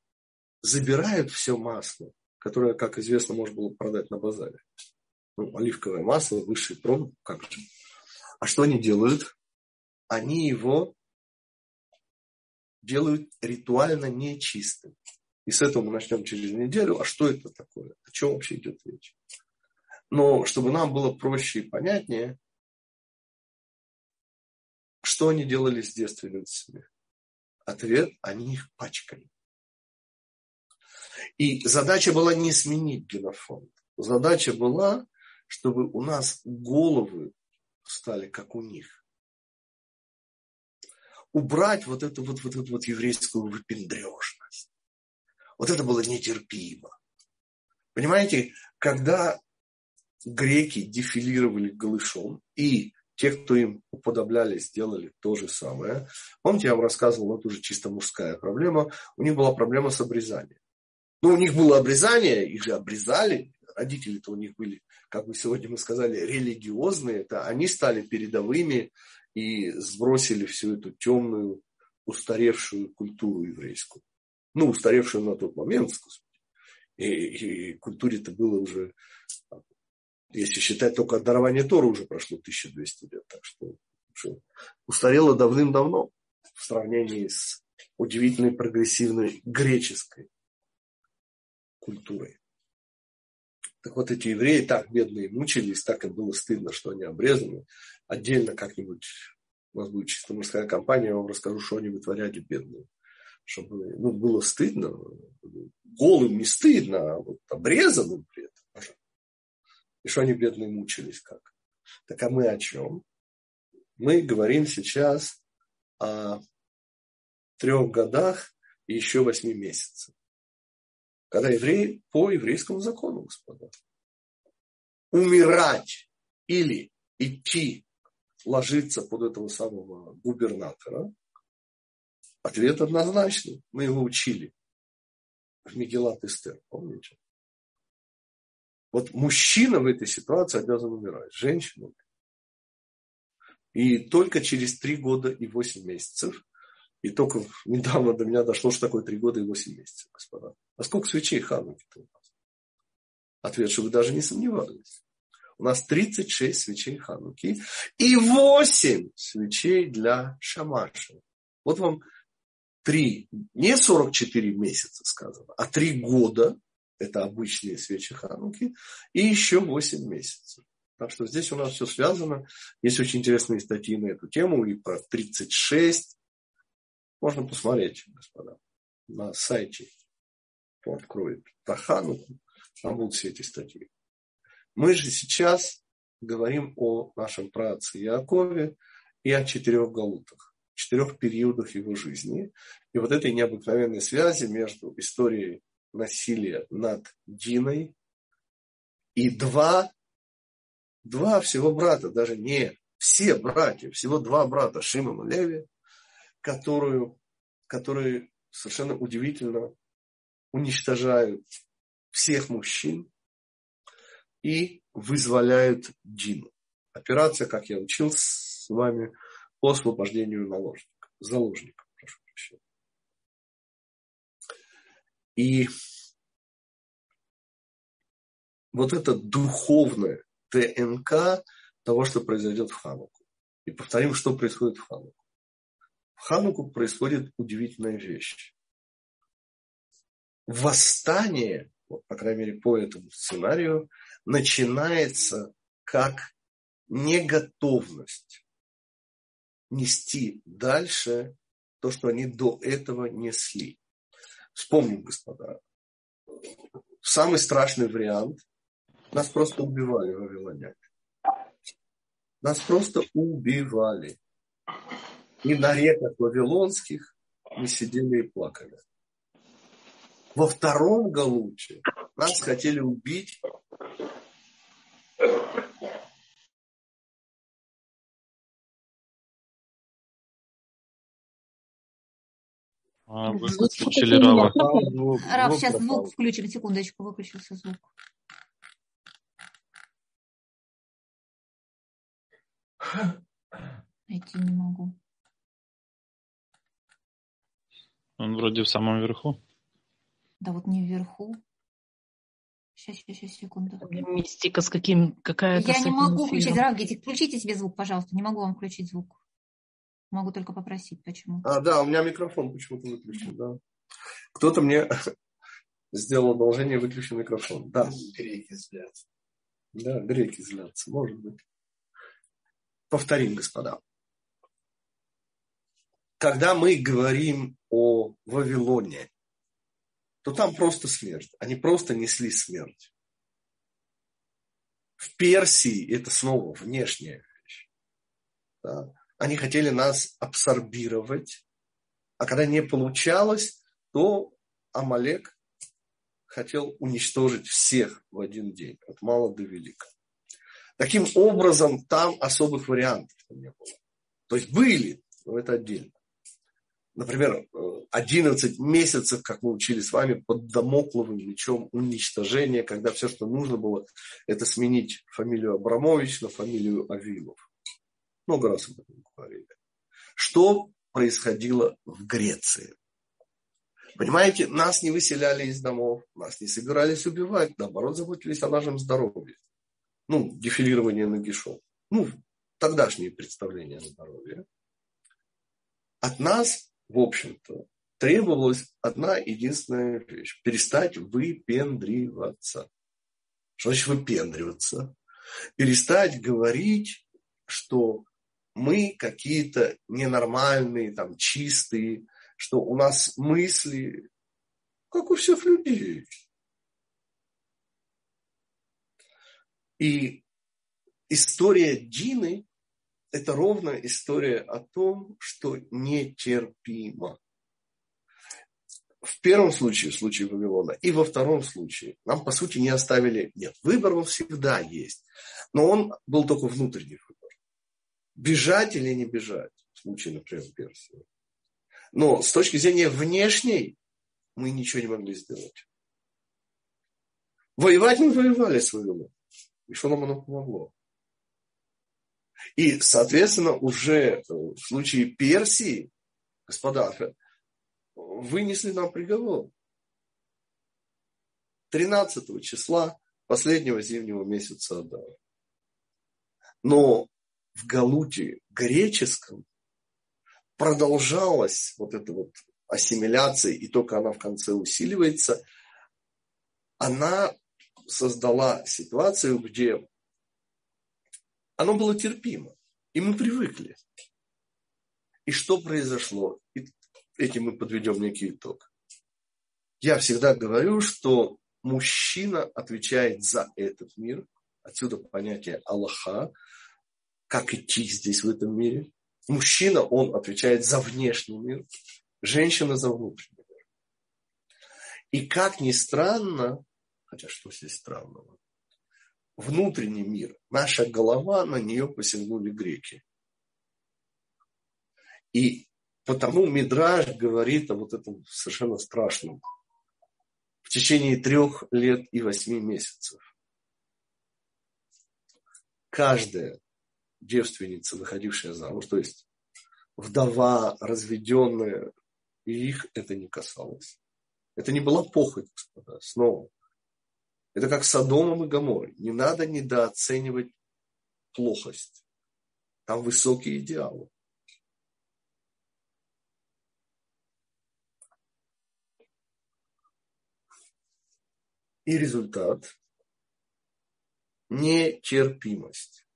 забирают все масло, которое, как известно, можно было продать на базаре. Ну, оливковое масло, высший пром, как же. А что они делают? Они его делают ритуально нечистым. И с этого мы начнем через неделю. А что это такое? О чем вообще идет речь? Но чтобы нам было проще и понятнее, что они делали с девственницами? Ответ – они их пачкали. И задача была не сменить генофонд. Задача была, чтобы у нас головы стали как у них. Убрать вот эту вот, вот эту вот еврейскую выпендрежность. Вот это было нетерпимо. Понимаете, когда греки дефилировали голышом, и те, кто им уподоблялись, сделали то же самое. Помните, я вам рассказывал, вот уже чисто мужская проблема. У них была проблема с обрезанием. Ну, у них было обрезание, их же обрезали, родители-то у них были, как мы сегодня мы сказали, религиозные, это они стали передовыми и сбросили всю эту темную, устаревшую культуру еврейскую. Ну, устаревшую на тот момент, и, и культуре-то было уже, если считать только дарование Тора, уже прошло 1200 лет. Так что, что устарело давным-давно в сравнении с удивительной прогрессивной греческой культурой. Так вот, эти евреи так бедные мучились, так им было стыдно, что они обрезаны. Отдельно как-нибудь, у нас будет чисто мужская компания, я вам расскажу, что они вытворяли бедные. Чтобы ну, было стыдно, голым не стыдно, а вот обрезанным при этом. И что они бедные мучились как. Так а мы о чем? Мы говорим сейчас о трех годах и еще восьми месяцах. Когда евреи по еврейскому закону, господа. Умирать или идти ложиться под этого самого губернатора, ответ однозначный. Мы его учили в Мегелат Эстер, помните? Вот мужчина в этой ситуации обязан умирать, женщина. И только через три года и восемь месяцев и только недавно до меня дошло, что такое три года и восемь месяцев, господа. А сколько свечей Хануки-то у нас? Ответ, что вы даже не сомневались. У нас 36 свечей Хануки и 8 свечей для Шамаша. Вот вам три, не 44 месяца сказано, а три года, это обычные свечи Хануки, и еще 8 месяцев. Так что здесь у нас все связано. Есть очень интересные статьи на эту тему, и про 36, можно посмотреть, господа, на сайте. Кто откроет Тахану, там будут все эти статьи. Мы же сейчас говорим о нашем праотце Якове и о четырех галутах, четырех периодах его жизни. И вот этой необыкновенной связи между историей насилия над Диной и два, два всего брата, даже не все братья, всего два брата, Шимон и Леви, которую, которые совершенно удивительно уничтожают всех мужчин и вызволяют Дину. Операция, как я учил с вами, по освобождению наложников, заложников. Прошу прощения. И вот это духовное ДНК того, что произойдет в Хануку. И повторим, что происходит в Хануку. В Хануку происходит удивительная вещь. Восстание, вот, по крайней мере, по этому сценарию, начинается как неготовность нести дальше то, что они до этого несли. Вспомним, господа, самый страшный вариант – нас просто убивали вавилоняне. Нас просто убивали. И на реках вавилонских мы сидели и плакали. Во втором Галуче нас хотели убить А, вы включили Рава. Рав, сейчас звук включим, секундочку, выключился звук. Найти не могу. Он вроде в самом верху. Да вот не вверху. Сейчас, сейчас, сейчас, секунду. Мистика с каким, какая-то... Я не могу включить, Рав, включите себе звук, пожалуйста. Не могу вам включить звук. Могу только попросить, почему. А, да, у меня микрофон почему-то выключен, да. Кто-то мне сделал одолжение, выключил микрофон. Да. Греки злятся. Да, греки злятся, может быть. Повторим, господа. Когда мы говорим о Вавилоне, то там просто смерть. Они просто несли смерть. В Персии это снова внешняя вещь. Да. Они хотели нас абсорбировать, а когда не получалось, то Амалек хотел уничтожить всех в один день, от мала до велика. Таким образом, там особых вариантов не было. То есть были, но это отдельно. Например, 11 месяцев, как мы учили с вами, под домокловым мечом уничтожения, когда все, что нужно было, это сменить фамилию Абрамович на фамилию Авилов. Много раз об этом говорили. Что происходило в Греции? Понимаете, нас не выселяли из домов, нас не собирались убивать, наоборот, заботились о нашем здоровье. Ну, дефилирование на гишов. Ну, тогдашние представления о здоровье. От нас, в общем-то, требовалась одна единственная вещь. Перестать выпендриваться. Что значит выпендриваться? Перестать говорить, что мы какие-то ненормальные, там, чистые, что у нас мысли, как у всех людей. И история Дины – это ровно история о том, что нетерпимо. В первом случае, в случае Вавилона, и во втором случае нам, по сути, не оставили... Нет, выбор всегда есть, но он был только внутренний бежать или не бежать, в случае, например, Персии. Но с точки зрения внешней мы ничего не могли сделать. Воевать мы воевали с Вавилоном. И что нам оно помогло? И, соответственно, уже в случае Персии, господа, вынесли нам приговор. 13 числа последнего зимнего месяца Адара. Но в Галуте греческом продолжалась вот эта вот ассимиляция, и только она в конце усиливается, она создала ситуацию, где оно было терпимо, и мы привыкли. И что произошло? И этим мы подведем некий итог. Я всегда говорю, что мужчина отвечает за этот мир, отсюда понятие Аллаха, как идти здесь, в этом мире. Мужчина, он отвечает за внешний мир, женщина за внутренний мир. И как ни странно, хотя что здесь странного, внутренний мир, наша голова, на нее посягнули греки. И потому Мидраж говорит о вот этом совершенно страшном. В течение трех лет и восьми месяцев каждая девственница, выходившая замуж, то есть вдова, разведенная, и их это не касалось. Это не была похоть, господа, снова. Это как Содомом и Гоморой. Не надо недооценивать плохость. Там высокие идеалы. И результат – нетерпимость.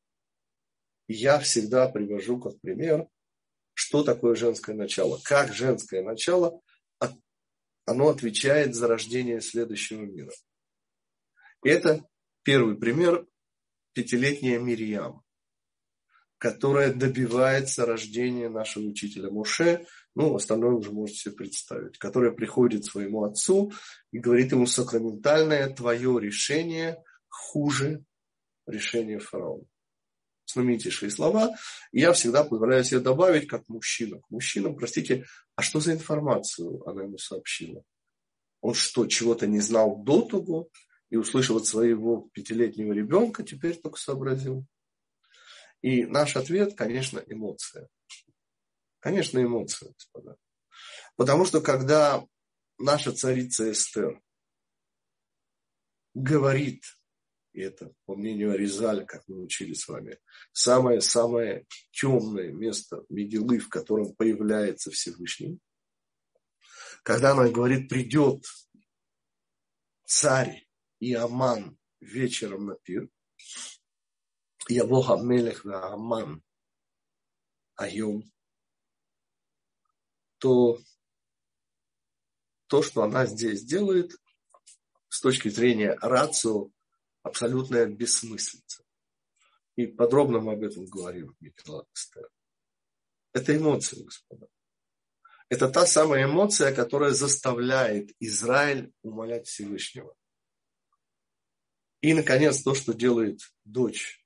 Я всегда привожу как пример, что такое женское начало. Как женское начало, оно отвечает за рождение следующего мира. Это первый пример – пятилетняя Мирьям, которая добивается рождения нашего учителя Муше, ну, остальное уже можете себе представить, которая приходит своему отцу и говорит ему сакраментальное твое решение хуже решения фараона. Знаменитейшие слова. Я всегда позволяю себе добавить, как мужчина. К мужчинам, простите, а что за информацию она ему сообщила? Он что, чего-то не знал до того? и услышав от своего пятилетнего ребенка, теперь только сообразил. И наш ответ, конечно, эмоция. Конечно, эмоция, господа. Потому что когда наша царица Эстер говорит, и это, по мнению Аризаля, как мы учили с вами, самое-самое темное место Мегилы, в котором появляется Всевышний, когда она говорит, придет царь и Аман вечером на пир. Явоха Мелех на Аман Айом, то то, что она здесь делает, с точки зрения рацио, абсолютная бессмыслица. И подробно мы об этом говорим в Это эмоции, господа. Это та самая эмоция, которая заставляет Израиль умолять Всевышнего. И, наконец, то, что делает дочь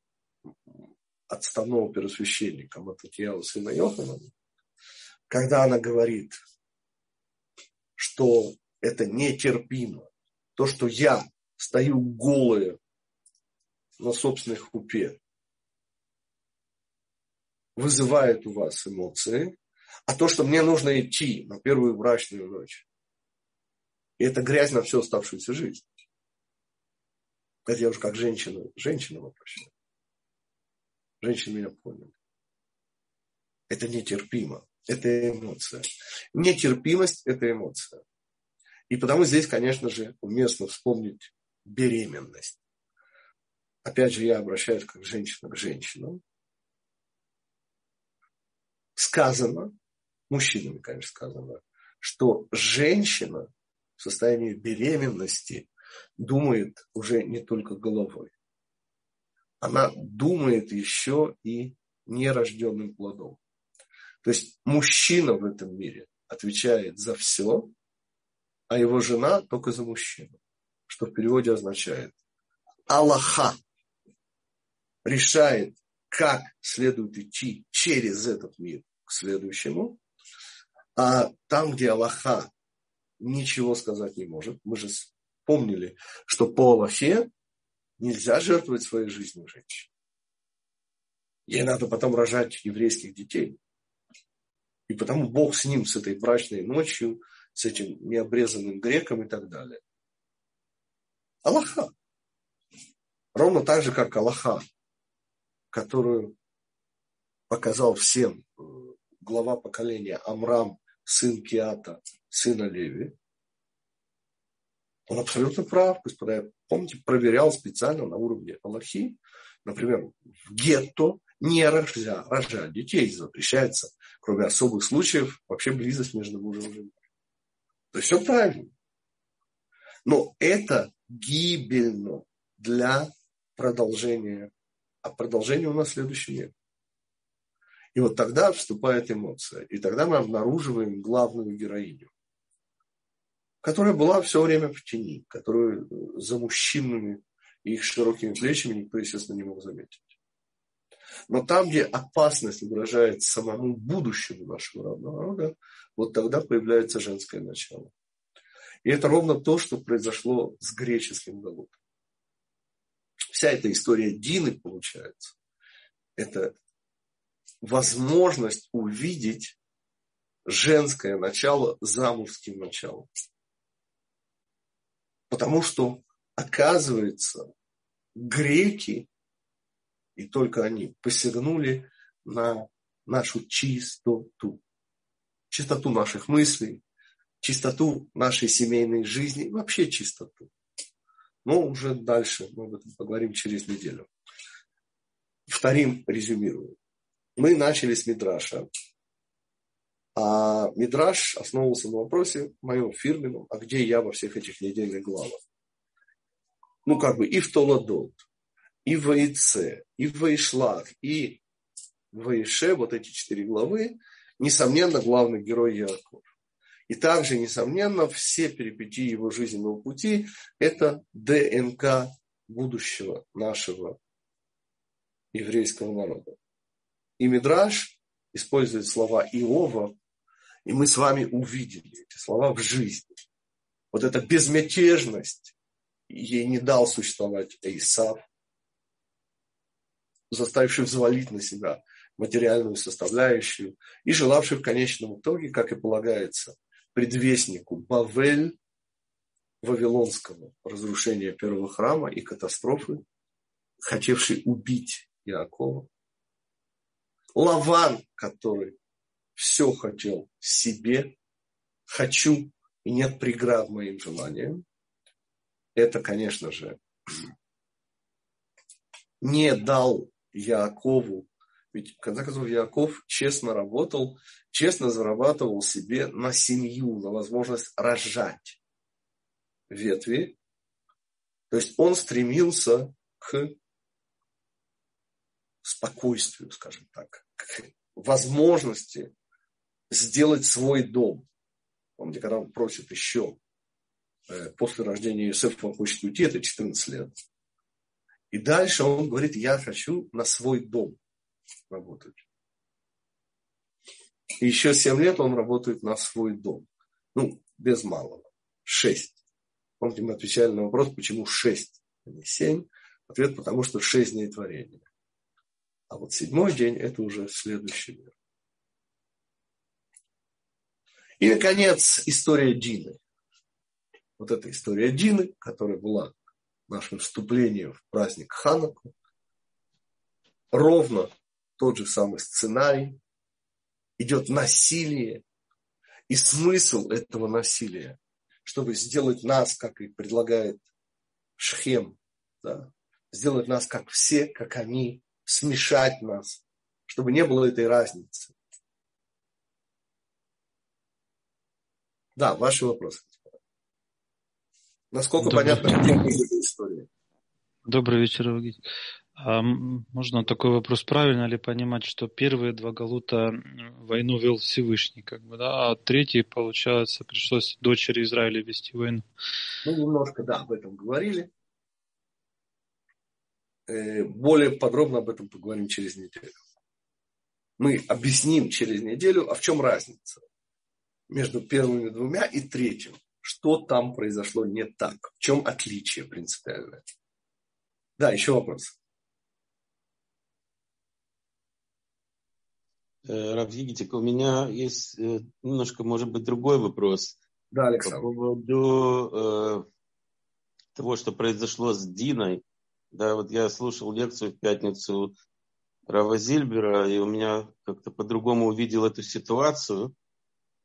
отставного первосвященника Мататьяу, сына Йохана, когда она говорит, что это нетерпимо, то, что я стою голая на собственных купе, вызывает у вас эмоции, а то, что мне нужно идти на первую брачную ночь, и это грязь на всю оставшуюся жизнь. Это я уже как женщина, женщина обращаюсь. Женщины меня поняли. Это нетерпимо. Это эмоция. Нетерпимость – это эмоция. И потому здесь, конечно же, уместно вспомнить беременность. Опять же, я обращаюсь как женщина к женщинам. Сказано, мужчинами, конечно, сказано, что женщина в состоянии беременности думает уже не только головой. Она думает еще и нерожденным плодом. То есть мужчина в этом мире отвечает за все, а его жена только за мужчину. Что в переводе означает Аллаха решает, как следует идти через этот мир к следующему, а там, где Аллаха ничего сказать не может, мы же помнили, что по Аллахе нельзя жертвовать своей жизнью женщине. Ей надо потом рожать еврейских детей. И потому Бог с ним, с этой брачной ночью, с этим необрезанным греком и так далее. Аллаха. Ровно так же, как Аллаха, которую показал всем э, глава поколения Амрам, сын Киата, сына Леви, он абсолютно прав, господа. Я, помните, проверял специально на уровне Аллахи. Например, в гетто не рожать, рожать детей запрещается, кроме особых случаев, вообще близость между мужем и женой. То есть все правильно. Но это гибельно для продолжения. А продолжение у нас следующий век. И вот тогда вступает эмоция. И тогда мы обнаруживаем главную героиню которая была все время в тени, которую э, за мужчинами и их широкими плечами никто, естественно, не мог заметить. Но там, где опасность угрожает самому будущему нашего родного народа, вот тогда появляется женское начало. И это ровно то, что произошло с греческим Галутом. Вся эта история Дины, получается, это возможность увидеть женское начало за мужским началом. Потому что оказывается, греки, и только они, посягнули на нашу чистоту. Чистоту наших мыслей, чистоту нашей семейной жизни, вообще чистоту. Но уже дальше мы об этом поговорим через неделю. Вторим резюмируем. Мы начали с Мидраша. А Мидраш основывался на вопросе моем фирменном, а где я во всех этих недельных главах? Ну, как бы и в Толадот, и в Ваице, и в Ваишлах, и в Ваише, вот эти четыре главы, несомненно, главный герой Яков. И также, несомненно, все перипетии его жизненного пути – это ДНК будущего нашего еврейского народа. И Мидраш использует слова Иова, и мы с вами увидели эти слова в жизни. Вот эта безмятежность, ей не дал существовать Исав, заставивший взвалить на себя материальную составляющую и желавший в конечном итоге, как и полагается, предвестнику Бавель Вавилонского разрушения первого храма и катастрофы, хотевший убить Иакова. Лаван, который все хотел себе, хочу, и нет преград моим желаниям. Это, конечно же, не дал Якову ведь, в конце концов, Яков честно работал, честно зарабатывал себе на семью, на возможность рожать ветви. То есть он стремился к спокойствию, скажем так, к возможности сделать свой дом. Помните, когда он просит еще э, после рождения Иосифа он хочет уйти, это 14 лет. И дальше он говорит, я хочу на свой дом работать. Еще 7 лет он работает на свой дом. Ну, без малого. 6. Помните, мы отвечали на вопрос, почему 6, а не 7. Ответ, потому что 6 дней творения. А вот седьмой день – это уже следующий мир. И, наконец, история Дины. Вот эта история Дины, которая была нашим вступлением в праздник Ханаку, ровно тот же самый сценарий, идет насилие. И смысл этого насилия, чтобы сделать нас, как и предлагает Шхем, да, сделать нас как все, как они, смешать нас, чтобы не было этой разницы. Да, ваши вопросы. Насколько Добрый понятно, где этой истории? Добрый вечер, Евгений. А можно такой вопрос, правильно ли понимать, что первые два галута войну вел Всевышний, как бы, да, а третий, получается, пришлось дочери Израиля вести войну? Ну, немножко, да, об этом говорили. Э, более подробно об этом поговорим через неделю. Мы объясним через неделю, а в чем разница между первыми двумя и третьим. Что там произошло не так? В чем отличие принципиальное? Да, еще вопрос. Э, Рав Егитик, у меня есть э, немножко, может быть, другой вопрос. Да, Александр. По поводу э, того, что произошло с Диной. Да, вот я слушал лекцию в пятницу Рава Зильбера, и у меня как-то по-другому увидел эту ситуацию.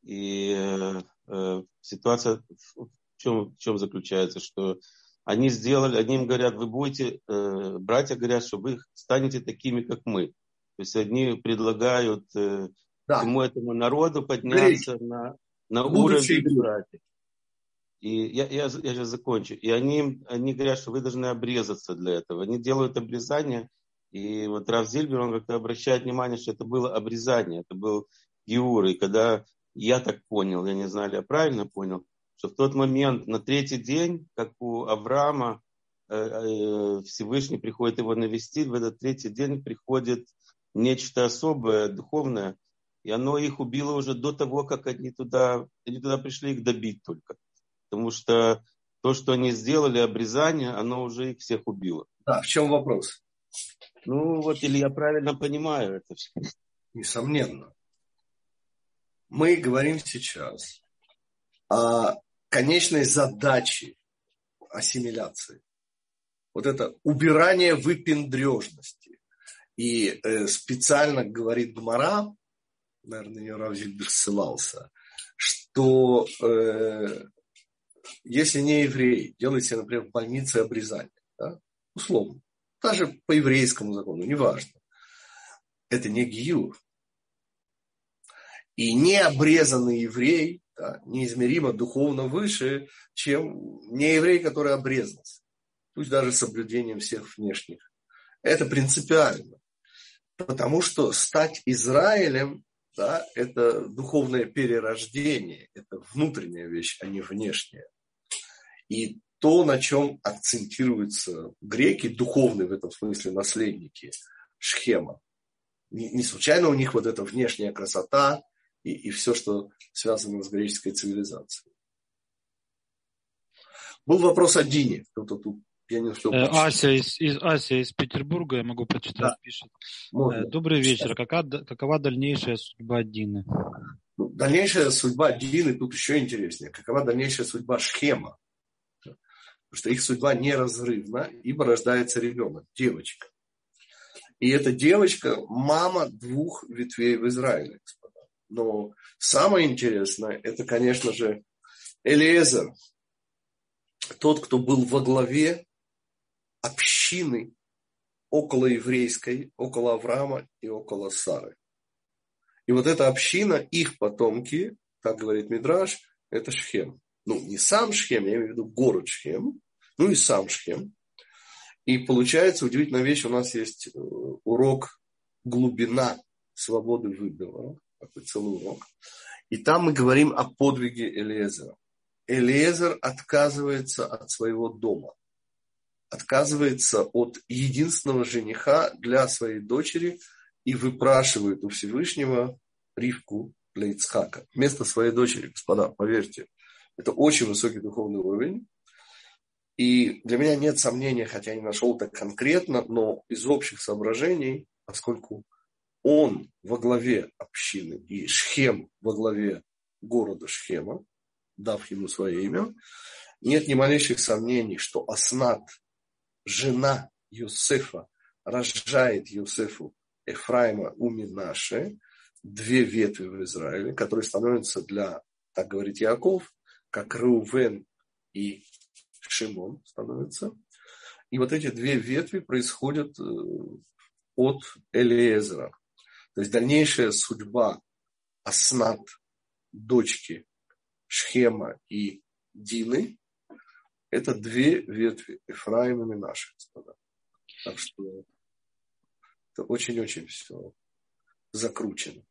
И э, э, ситуация в чем, в чем заключается, что они сделали, они им говорят, вы будете, э, братья говорят, что вы станете такими, как мы. То есть они предлагают э, да. всему этому народу подняться на, на уровень братьев. И я, я, я сейчас закончу. И они, они говорят, что вы должны обрезаться для этого. Они делают обрезание. И вот Раф Зильбер, он как-то обращает внимание, что это было обрезание, это был Геур. И когда я так понял, я не знаю, я правильно понял, что в тот момент, на третий день, как у Авраама, э, э, Всевышний приходит его навестить, в этот третий день приходит нечто особое, духовное, и оно их убило уже до того, как они туда, они туда пришли их добить только. Потому что то, что они сделали, обрезание, оно уже их всех убило. Да, в чем вопрос? Ну вот, или я правильно понимаю это все? Несомненно. Мы говорим сейчас о конечной задаче ассимиляции. вот это убирание выпендрежности. И э, специально говорит Гмара, наверное, ее Равзильбер ссылался, что э, если не еврей, делает себе, например, в больнице обрезание, да, условно, даже по еврейскому закону, неважно, это не гиюр. И необрезанный еврей да, неизмеримо духовно выше, чем нееврей, который обрезался. Пусть даже с соблюдением всех внешних. Это принципиально. Потому что стать Израилем да, это духовное перерождение, это внутренняя вещь, а не внешняя. И то, на чем акцентируются греки, духовные в этом смысле наследники, шхема. Не, случайно у них вот эта внешняя красота, и, и все, что связано с греческой цивилизацией. Был вопрос о Дине. Кто-то тут я не успел э, Ася из, из, Ася из Петербурга, я могу прочитать, да. пишет. Можно. Э, добрый вечер. Какова, какова дальнейшая судьба Дины? Ну, дальнейшая судьба Дины тут еще интереснее. Какова дальнейшая судьба Шхема? Потому что их судьба неразрывна, ибо рождается ребенок, девочка. И эта девочка мама двух ветвей в Израиле. Но самое интересное, это, конечно же, Элиезер, тот, кто был во главе общины около еврейской, около Авраама и около Сары. И вот эта община, их потомки, так говорит Мидраш, это Шхем. Ну, не сам Шхем, я имею в виду город Шхем, ну и сам Шхем. И получается удивительная вещь, у нас есть э, урок глубина свободы выбора такой целый урок. И там мы говорим о подвиге Элиезера. Элиезер отказывается от своего дома, отказывается от единственного жениха для своей дочери и выпрашивает у Всевышнего Ривку для Ицхака. Вместо своей дочери, господа, поверьте, это очень высокий духовный уровень. И для меня нет сомнения, хотя я не нашел это конкретно, но из общих соображений, поскольку он во главе общины и Шхем во главе города Шхема, дав ему свое имя, нет ни малейших сомнений, что Аснат, жена Юсефа, рожает Юсефу Ефраима у Минаше, две ветви в Израиле, которые становятся для, так говорит Яков, как Рувен и Шимон становятся. И вот эти две ветви происходят э, от Элиезера. То есть дальнейшая судьба Аснат, дочки Шхема и Дины, это две ветви Ефраима и наши, господа. Так что это очень-очень все закручено.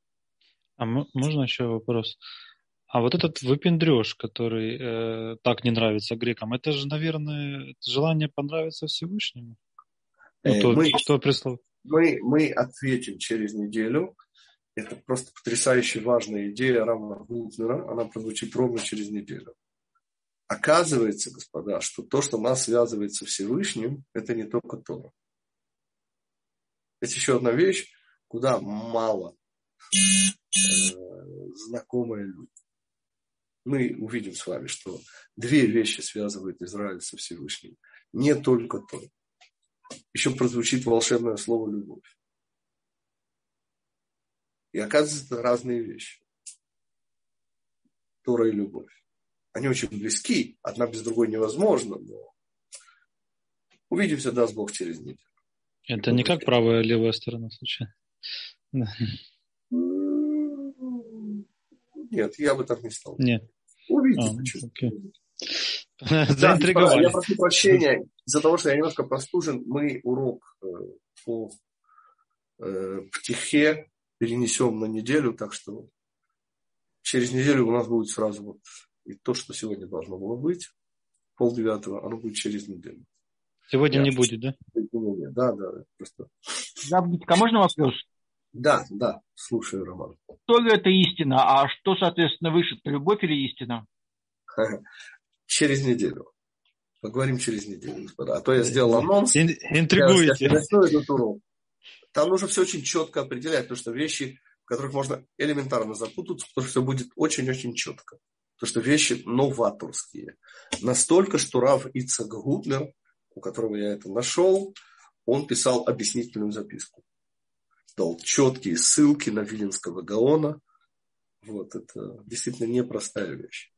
А можно еще вопрос? А вот этот выпендреж, который э, так не нравится грекам, это же, наверное, желание понравиться Всевышнему? Ну, э, то, мы... что прислал мы, мы ответим через неделю. Это просто потрясающе важная идея Рама Гутнера. Она прозвучит ровно через неделю. Оказывается, господа, что то, что нас связывает со Всевышним, это не только Тора. Есть еще одна вещь, куда мало э, знакомые люди. Мы увидим с вами, что две вещи связывают Израиль со Всевышним. Не только Тора еще прозвучит волшебное слово «любовь». И оказывается, это разные вещи. Тора и любовь. Они очень близки, одна без другой невозможно, но увидимся, даст Бог, через неделю. Это не как правая и левая сторона случайно? Нет, я бы так не стал. Нет. Увидите. А, окей. Да, я прошу прощения из-за того, что я немножко простужен. Мы урок э, по э, птихе перенесем на неделю, так что через неделю у нас будет сразу вот и то, что сегодня должно было быть, пол девятого, оно будет через неделю. Сегодня я не будет, да? Да, да, просто. Забудька, а можно вопрос? Да, да, слушаю, Роман. Что это истина, а что, соответственно, выше, любовь или истина? через неделю. Поговорим через неделю, господа. А то я сделал анонс. Интригуете. Там нужно все очень четко определять, потому что вещи, в которых можно элементарно запутаться, потому что все будет очень-очень четко. Потому что вещи новаторские. Настолько, что Рав Ицак Гутлер у которого я это нашел, он писал объяснительную записку. Дал четкие ссылки на Виленского Гаона. Вот, это действительно непростая вещь.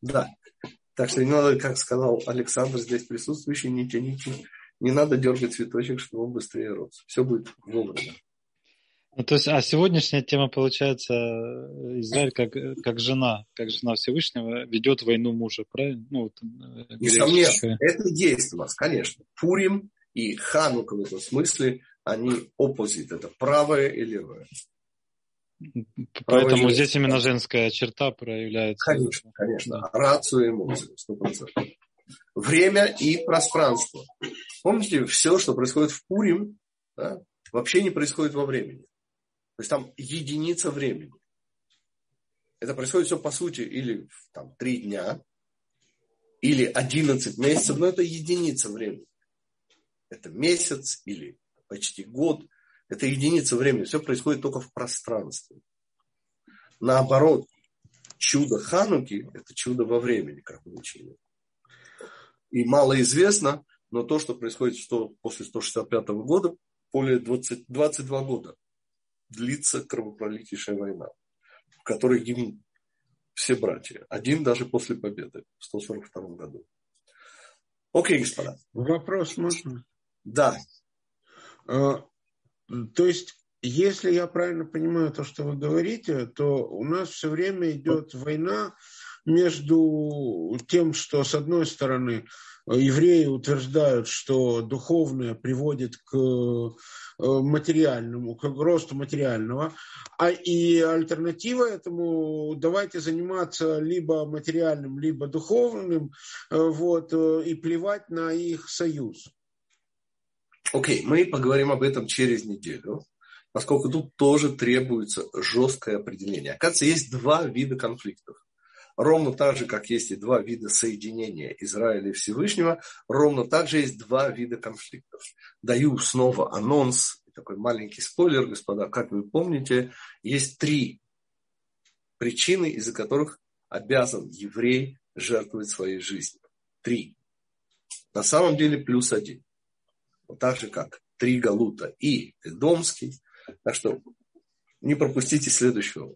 Да. Так что не надо, как сказал Александр, здесь присутствующий, не тяните, не надо дергать цветочек, чтобы он быстрее рос. Все будет вовремя. Ну, то есть, а сегодняшняя тема получается Израиль как, как жена, как жена Всевышнего ведет войну мужа, правильно? Ну, вот, э, Несомненно, это есть у нас, конечно. Пурим и Ханука в этом смысле, они оппозит, это правое и левое. Поэтому правое здесь именно женская черта проявляется. Конечно, конечно. Да. Рацию эмоций, сто процентов. Время и пространство. Помните, все, что происходит в Пурим, да, вообще не происходит во времени. То есть там единица времени. Это происходит все по сути или там три дня, или 11 месяцев, но это единица времени. Это месяц или почти год. Это единица времени. Все происходит только в пространстве. Наоборот, чудо Хануки – это чудо во времени, как мы учили. И мало известно, но то, что происходит что после 165 года, более 20, 22 года длится кровопролитейшая война, в которой гибнут все братья. Один даже после победы в 142 году. Окей, господа. Вопрос можно? Да. А, то есть, если я правильно понимаю то, что вы говорите, то у нас все время идет война между тем, что с одной стороны евреи утверждают, что духовное приводит к Э, материальному, к росту материального. А и альтернатива этому давайте заниматься либо материальным, либо духовным, э, вот, э, и плевать на их союз. Окей, okay, мы поговорим об этом через неделю, поскольку тут тоже требуется жесткое определение. Оказывается, есть два вида конфликтов. Ровно так же, как есть и два вида соединения Израиля и Всевышнего, ровно так же есть два вида конфликтов. Даю снова анонс, такой маленький спойлер, господа. Как вы помните, есть три причины, из-за которых обязан еврей жертвовать своей жизнью. Три. На самом деле плюс один. Вот так же, как три галута и Эдомский. Так что не пропустите следующего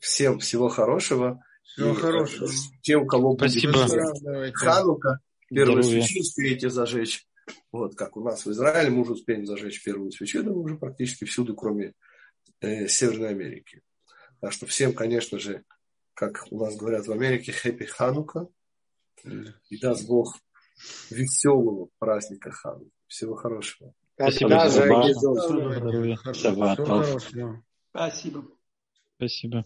Всем всего хорошего. Всего и, э, хорошего. Те, у кого Спасибо. будет Ханука, первую свечи успеете зажечь. Вот как у нас в Израиле мы уже успеем зажечь первую свечу, да мы уже практически всюду, кроме э, Северной Америки. Так что всем, конечно же, как у нас говорят в Америке, хэппи Ханука. И даст Бог веселого праздника Ханука. Всего хорошего. Спасибо. Спасибо. Спасибо. Спасибо.